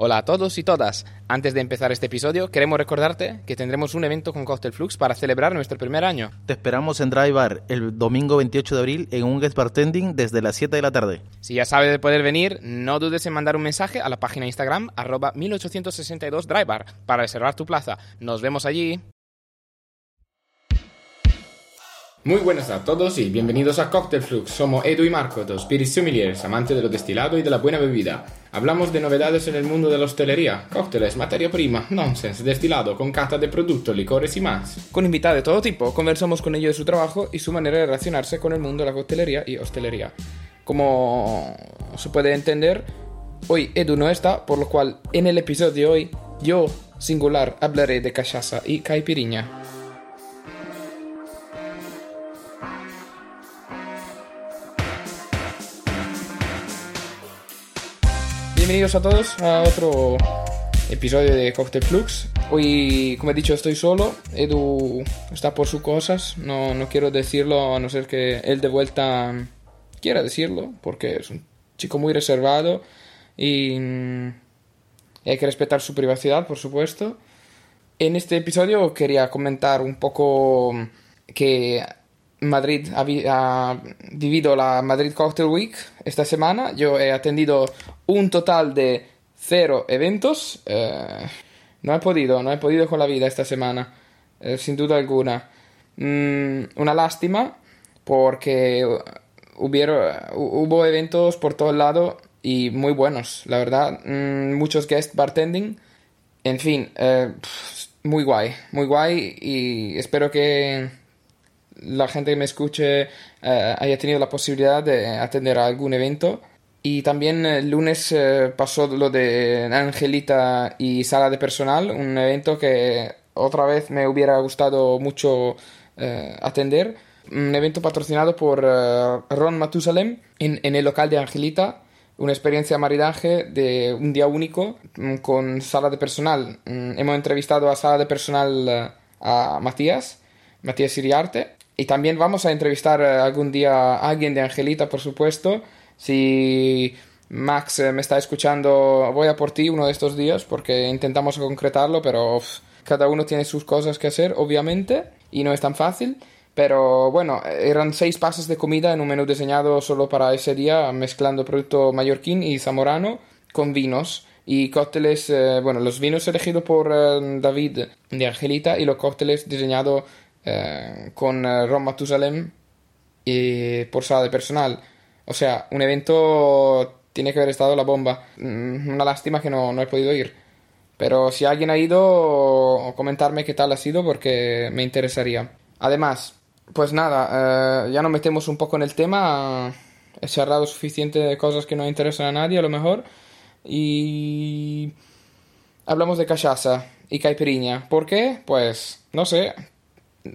Hola a todos y todas. Antes de empezar este episodio, queremos recordarte que tendremos un evento con Cocktail Flux para celebrar nuestro primer año. Te esperamos en Dry Bar el domingo 28 de abril en un guest bartending desde las 7 de la tarde. Si ya sabes de poder venir, no dudes en mandar un mensaje a la página Instagram arroba 1862 Dry Bar para reservar tu plaza. Nos vemos allí. Muy buenas a todos y bienvenidos a Cocktail Flux. Somos Edu y Marco, dos Spirit Sommeliers, amantes de lo destilado y de la buena bebida. Hablamos de novedades en el mundo de la hostelería, cócteles, materia prima, nonsense, destilado, con cata de productos, licores y más. Con invitados de todo tipo, conversamos con ellos de su trabajo y su manera de relacionarse con el mundo de la coctelería y hostelería. Como se puede entender, hoy Edu no está, por lo cual en el episodio de hoy, yo, singular, hablaré de cachaza y caipiriña. Bienvenidos a todos a otro episodio de Cocktail Flux. Hoy, como he dicho, estoy solo. Edu está por sus cosas. No, no quiero decirlo a no ser que él de vuelta quiera decirlo, porque es un chico muy reservado y, mm, hay que respetar su privacidad, por supuesto. En este episodio quería comentar un poco que Madrid ha, ha, vivido la Madrid Cocktail Week esta semana. Yo he atendido un total de cero eventos. Eh, no he podido, no he podido con la vida esta semana, eh, sin duda alguna. Mm, una lástima porque hubieron, hubo eventos por todo el lado y muy buenos, la verdad. Mm, muchos guest bartending. En fin, eh, muy guay, muy guay y espero que la gente que me escuche eh, haya tenido la posibilidad de atender a algún evento. Y también el lunes eh, pasó lo de Angelita y sala de personal, un evento que otra vez me hubiera gustado mucho eh, atender. Un evento patrocinado por Ron Matusalem en, en el local de Angelita una experiencia maridaje de un día único mm, con sala de personal. Mm, hemos entrevistado a sala de personal a Matías, Matías Iriarte, y también vamos a entrevistar algún día a alguien de Angelita, por supuesto. Si Max me está escuchando, voy a por ti uno de estos días porque intentamos concretarlo, pero cada uno tiene sus cosas que hacer, obviamente, y no es tan fácil. Pero bueno, eran seis pases de comida en un menú diseñado solo para ese día, mezclando producto mallorquín y zamorano con vinos y cócteles, eh, bueno, los vinos elegidos por eh, David de Angelita y los cócteles diseñados eh, con eh, Ron Matusalem y por sala de personal. O sea, un evento tiene que haber estado la bomba. Mm, una lástima que no, no he podido ir. Pero si alguien ha ido, comentarme qué tal ha sido porque me interesaría. Además, pues nada, eh, ya nos metemos un poco en el tema. He cerrado suficiente de cosas que no interesan a nadie, a lo mejor. Y hablamos de cachaza y caipirinha. ¿Por qué? Pues no sé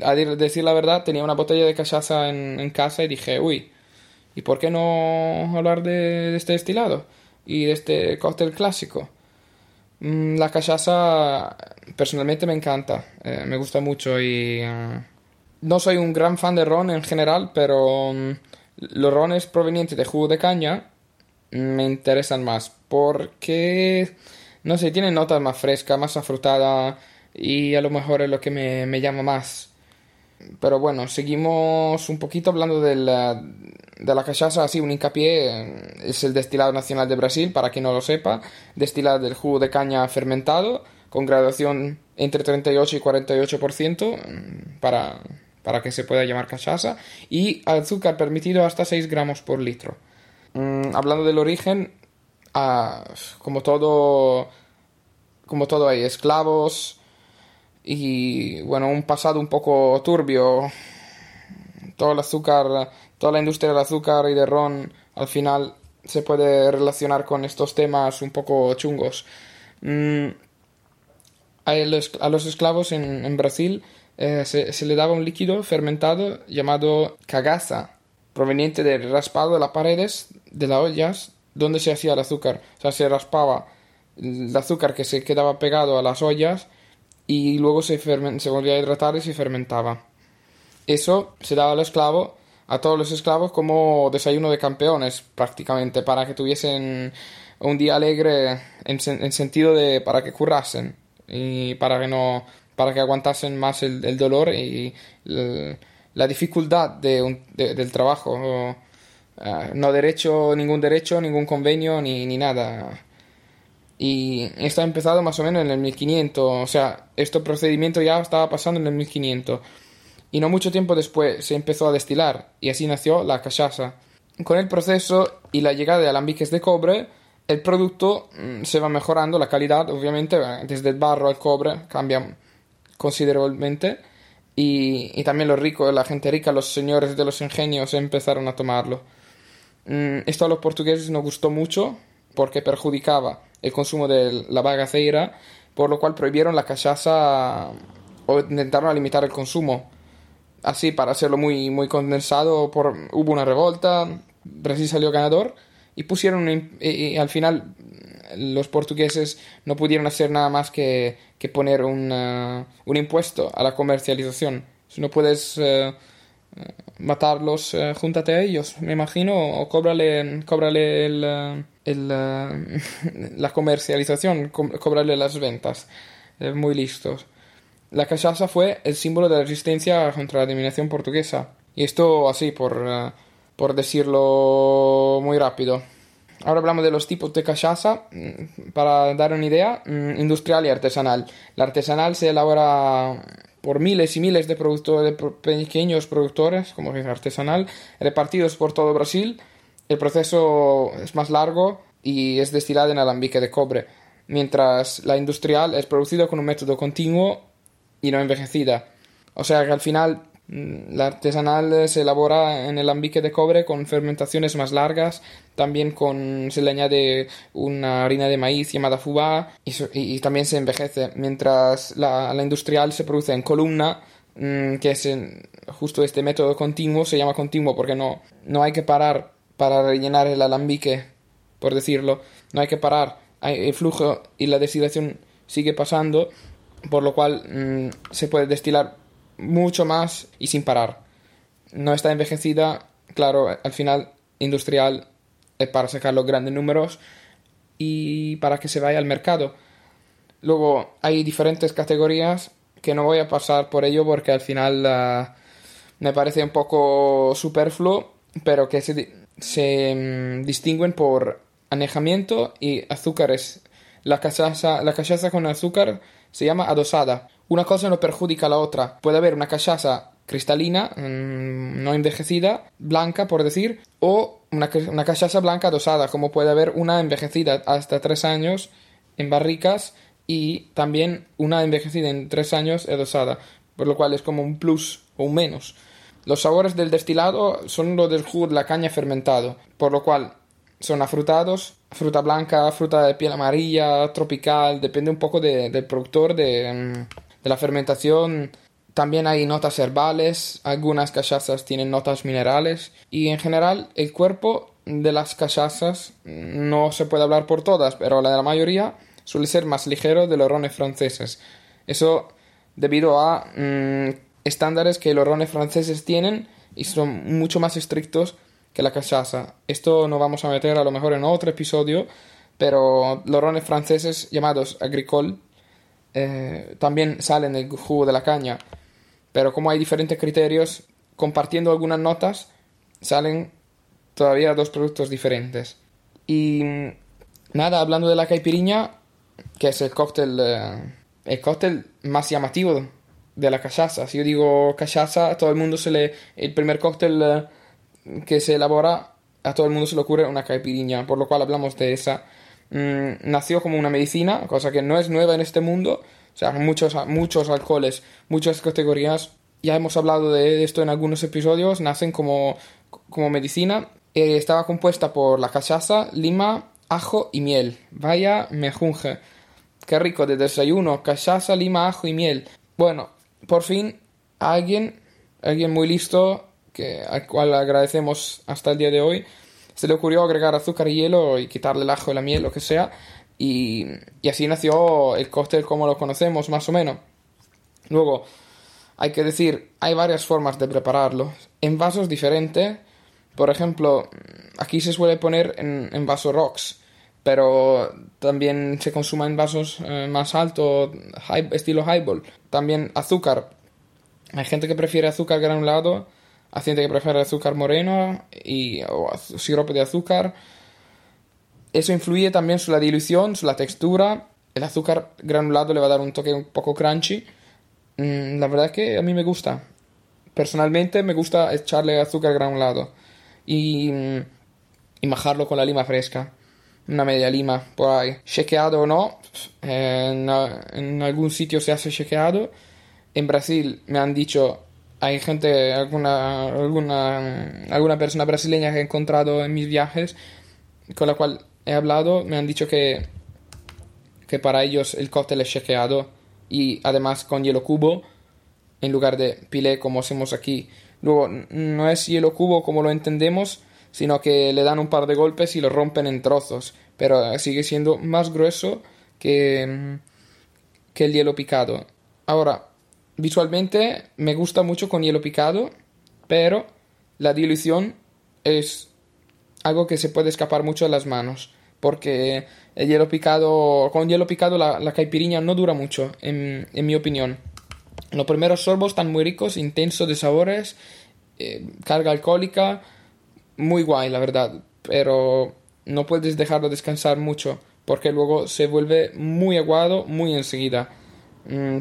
a decir la verdad, tenía una botella de cachaza en, casa y dije, uy, ¿y por qué no hablar de, este destilado? Y de este cóctel clásico. Mm, la cachaza personalmente me encanta, eh, me gusta mucho y... Eh, no soy un gran fan de ron en general, pero mm, los rones provenientes de jugo de caña me interesan más porque, no sé, tienen notas más frescas, más afrutada y a lo mejor es lo que me, me llama más. Pero bueno, seguimos un poquito hablando de la, de la cachaza, así un hincapié, es el destilado nacional de Brasil, para quien no lo sepa, destilado del jugo de caña fermentado, con graduación entre 38 y 48% mm, para, para que se pueda llamar cachaza, y azúcar permitido hasta 6 gramos por litro. Mm, hablando del origen, ah, como todo, como todo hay esclavos, y bueno, un pasado un poco turbio. Todo el azúcar, toda la industria del azúcar y de ron al final se puede relacionar con estos temas un poco chungos. Mm, a, los, esclavos en, Brasil eh, se, le daba un líquido fermentado llamado cagaza, proveniente del raspado de las paredes de las ollas donde se hacía el azúcar. O sea, se raspaba el azúcar que se quedaba pegado a las ollas y luego se, se volvía a hidratar y se fermentaba. Eso se daba al esclavo, a todos los esclavos, como desayuno de campeones, prácticamente, para que tuviesen un día alegre en, sentido de para que currasen y para que no para que aguantasen más el, dolor y la dificultad de del trabajo eh, no derecho ningún derecho ningún convenio ni, ni nada y esto ha empezado más o menos en el 1500 o sea este procedimiento ya estaba pasando en el 1500 y no mucho tiempo después se empezó a destilar y así nació la cachaza. Con el proceso y la llegada de alambiques de cobre el producto mm, se va mejorando, la calidad obviamente desde el barro al cobre cambia considerablemente. Y, también los ricos, la gente rica, los señores de los ingenios empezaron a tomarlo. Mm, esto a los portugueses no gustó mucho porque perjudicaba el consumo de la bagaceira, por lo cual prohibieron la cachaza o intentaron limitar el consumo. Así, para hacerlo muy, muy condensado, por, hubo una revolta, Brasil salió ganador y pusieron y, al final los portugueses no pudieron hacer nada más que, que poner un, un impuesto a la comercialización. Si no puedes eh, matarlos, uh, júntate a ellos, me imagino, o cóbrale, cóbrale el, el, la comercialización, cóbrale las ventas. muy listos. La cachaza fue el símbolo de la resistencia contra la dominación portuguesa. Y esto así, por por decirlo muy rápido. Ahora hablamos de los tipos de cachaza, mm, para dar una idea, mm, industrial y artesanal. La artesanal se elabora por miles y miles de, productores, pequeños productores, como es artesanal, repartidos por todo Brasil. El proceso es más largo y es destilada en alambique de cobre, mientras la industrial es producida con un método continuo y no envejecida. O sea que al final Mm, la artesanal se elabora en el alambique de cobre con fermentaciones más largas, también se le añade una harina de maíz llamada fubá y, también se envejece, mientras la, industrial se produce en columna, mm, que es justo este método continuo, se llama continuo porque no, no hay que parar para rellenar el alambique, por decirlo, no hay que parar, el flujo y la destilación sigue pasando, por lo cual mm, se puede destilar mucho más y sin parar. No está envejecida, claro, al final industrial es para sacar los grandes números y para que se vaya al mercado. Luego hay diferentes categorías que no voy a pasar por ello porque al final ah, me parece un poco superfluo, pero que se, se mm, distinguen por anejamiento y azúcares. La cachaza, la cachaza con azúcar se llama adosada una cosa no perjudica a la otra. Puede haber una cachaza cristalina, mm, no envejecida, blanca por decir, o una, una cachaza blanca dosada, como puede haber una envejecida hasta tres años en barricas y también una envejecida en tres años dosada, por lo cual es como un plus o un menos. Los sabores del destilado son los del jugo de la caña fermentado, por lo cual son afrutados, fruta blanca, fruta de piel amarilla, tropical, depende un poco del productor, de, mm, de la fermentación también hay notas herbales, algunas cachazas tienen notas minerales y en general el cuerpo de las cachazas no se puede hablar por todas, pero la de la mayoría suele ser más ligero de los rones franceses. Eso debido a mm, estándares que los rones franceses tienen y son mucho más estrictos que la cachaza. Esto no vamos a meter a lo mejor en otro episodio, pero los rones franceses llamados agricole eh, también salen el jugo de la caña. Pero como hay diferentes criterios, compartiendo algunas notas, salen todavía dos productos diferentes. Y nada, hablando de la caipiriña, que es el cóctel, eh, el cóctel más llamativo de la cachaza. Si yo digo cachaza, todo el mundo se le. El primer cóctel eh, que se elabora, a todo el mundo se le ocurre una caipiriña, por lo cual hablamos de esa. Mm, nació como una medicina, cosa que no es nueva en este mundo. O sea, muchos, muchos alcoholes, muchas categorías. Ya hemos hablado de esto en algunos episodios. Nacen como, como medicina. Eh, estaba compuesta por la cachaza, lima, ajo y miel. Vaya mejunje. Qué rico de desayuno. Cachaza, lima, ajo y miel. Bueno, por fin alguien, alguien muy listo, que, al cual agradecemos hasta el día de hoy, se le ocurrió agregar azúcar y hielo y quitarle el ajo y la miel, lo que sea, y, y así nació el cóctel como lo conocemos, más o menos. Luego, hay que decir, hay varias formas de prepararlo. En vasos diferentes, por ejemplo, aquí se suele poner en, en vaso rocks. Pero también se consuma en vasos eh, más altos, estilo highball. También azúcar. Hay gente que prefiere azúcar granulado, hay gente que prefiere azúcar moreno y o sirope de azúcar. Eso influye también sobre la dilución, sobre la textura. El azúcar granulado le va a dar un toque un poco crunchy. Mm, la verdad que a mí me gusta. Personalmente me gusta echarle azúcar granulado y, y majarlo con la lima fresca. Una media lima por ahí. Chequeado o no, en, en, algún sitio se hace chequeado. En Brasil me han dicho, hay gente, alguna, alguna, alguna persona brasileña que he encontrado en mis viajes con la cual he hablado, me han dicho que, que para ellos el cóctel es chequeado y además con hielo cubo en lugar de pilé como hacemos aquí. Luego, no es hielo cubo como lo entendemos, sino que le dan un par de golpes y lo rompen en trozos, pero sigue siendo más grueso que, que el hielo picado. Ahora, visualmente me gusta mucho con hielo picado, pero la dilución es algo que se puede escapar mucho de las manos, porque el hielo picado, con hielo picado la, la caipiriña no dura mucho, en, en mi opinión. Los primeros sorbos están muy ricos, intensos de sabores, eh, carga alcohólica, muy guay, la verdad. Pero no puedes dejarlo descansar mucho, porque luego se vuelve muy aguado muy enseguida. Mm,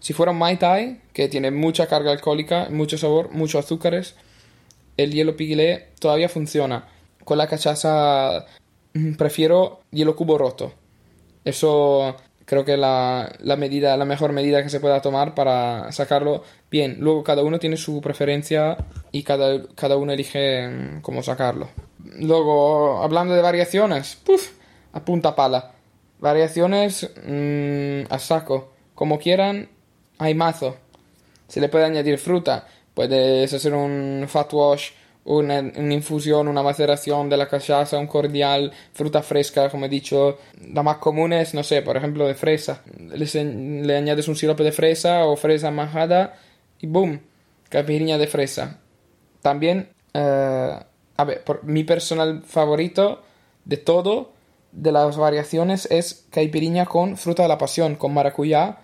si fuera un Mai Tai, que tiene mucha carga alcohólica, mucho sabor, muchos azúcares, el hielo piquilé todavía funciona. Con la cachaza mm, prefiero hielo cubo roto. Eso creo que la, la medida, la mejor medida que se pueda tomar para sacarlo bien. Luego cada uno tiene su preferencia y cada, cada uno elige mm, cómo sacarlo. Luego, hablando de variaciones, ¡puf! a punta pala. Variaciones mm, a saco. Como quieran, hay mazo. Se le puede añadir fruta. Puedes hacer un fat wash una, infusión, una maceración de la cachaza, un cordial, fruta fresca, como he dicho. La más común es, no sé, por ejemplo, de fresa. Le, añades un sirope de fresa o fresa majada y boom, caipirinha de fresa. También, eh, a ver, mi personal favorito de todo, de las variaciones, es caipirinha con fruta de la pasión, con maracuyá,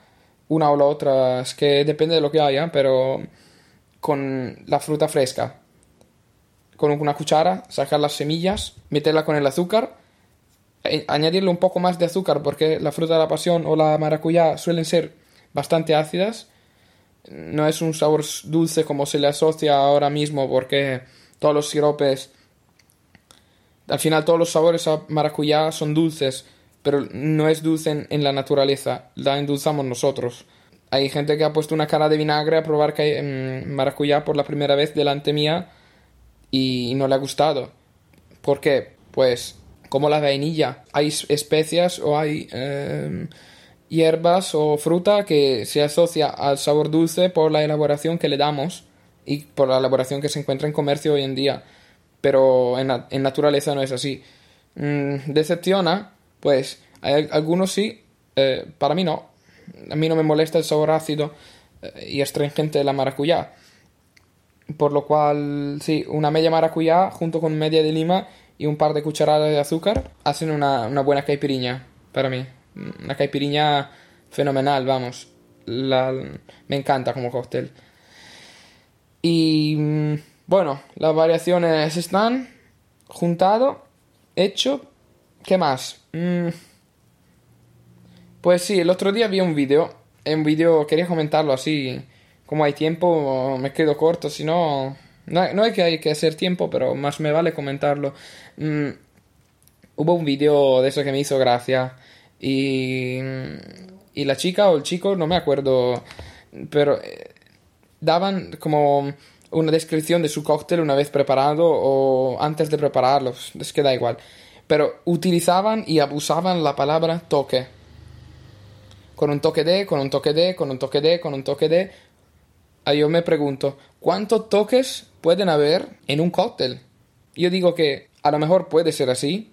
una o la otra, es que depende de lo que haya, pero con la fruta fresca con una cuchara, sacar las semillas, meterla con el azúcar, e añadirle un poco más de azúcar porque la fruta de la pasión o la maracuyá suelen ser bastante ácidas. No es un sabor dulce como se le asocia ahora mismo porque todos los siropes, al final todos los sabores a maracuyá son dulces, pero no es dulce en, la naturaleza, la endulzamos nosotros. Hay gente que ha puesto una cara de vinagre a probar que, mm, maracuyá por la primera vez delante mía y no le ha gustado. ¿Por qué? Pues como la vainilla, hay especias o hay em, hierbas o fruta que se asocia al sabor dulce por la elaboración que le damos y por la elaboración que se encuentra en comercio hoy en día. Pero en, naturaleza no es así. Mm, decepciona, pues algunos sí, eh, para mí no. A mí no me molesta el sabor ácido eh, y astringente de la maracuyá. Por lo cual, sí, una media maracuyá junto con media de lima y un par de cucharadas de azúcar hacen una, buena caipiriña para mí. Una caipiriña fenomenal, vamos. me encanta como cóctel. Y mm, bueno, las variaciones están juntado, hecho. ¿Qué más? Mm, pues sí, el otro día vi un vídeo. Un vídeo, quería comentarlo así como hay tiempo, me quedo corto, si no, no es que hay que hacer tiempo, pero más me vale comentarlo. Mm, hubo un vídeo de eso que me hizo gracia y, y la chica o el chico, no me acuerdo, pero eh, daban como una descripción de su cóctel una vez preparado o antes de prepararlo, es que da igual. Pero utilizaban y abusaban la palabra toque. Con un toque de, con un toque de, con un toque de, con un toque de, yo me pregunto, ¿cuántos toques pueden haber en un cóctel? Yo digo que a lo mejor puede ser así,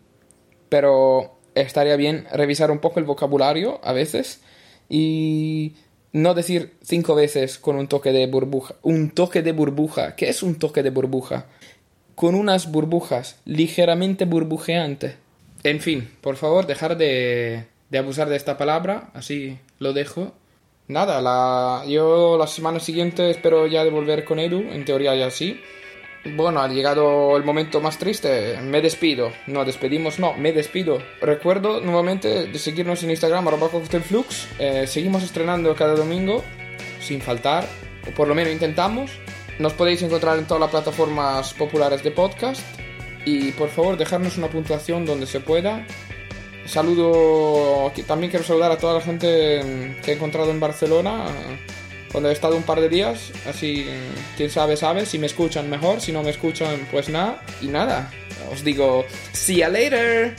pero estaría bien revisar un poco el vocabulario a veces y no decir cinco veces con un toque de burbuja. Un toque de burbuja. ¿Qué es un toque de burbuja? Con unas burbujas ligeramente burbujeantes. En fin, por favor, dejar de, de abusar de esta palabra, así lo dejo. Nada, la, yo la semana siguiente espero ya de volver con Edu, en teoría ya sí. Bueno, ha llegado el momento más triste, me despido. No, despedimos, no, me despido. Recuerdo nuevamente de seguirnos en Instagram, arroba cocktailflux. Eh, seguimos estrenando cada domingo, sin faltar, o por lo menos intentamos. Nos podéis encontrar en todas las plataformas populares de podcast. Y por favor, dejarnos una puntuación donde se pueda. Saludo, también quiero saludar a toda la gente que he encontrado en Barcelona cuando he estado un par de días, así quién sabe sabe, si me escuchan mejor, si no me escuchan pues nada, y nada, os digo, see you later.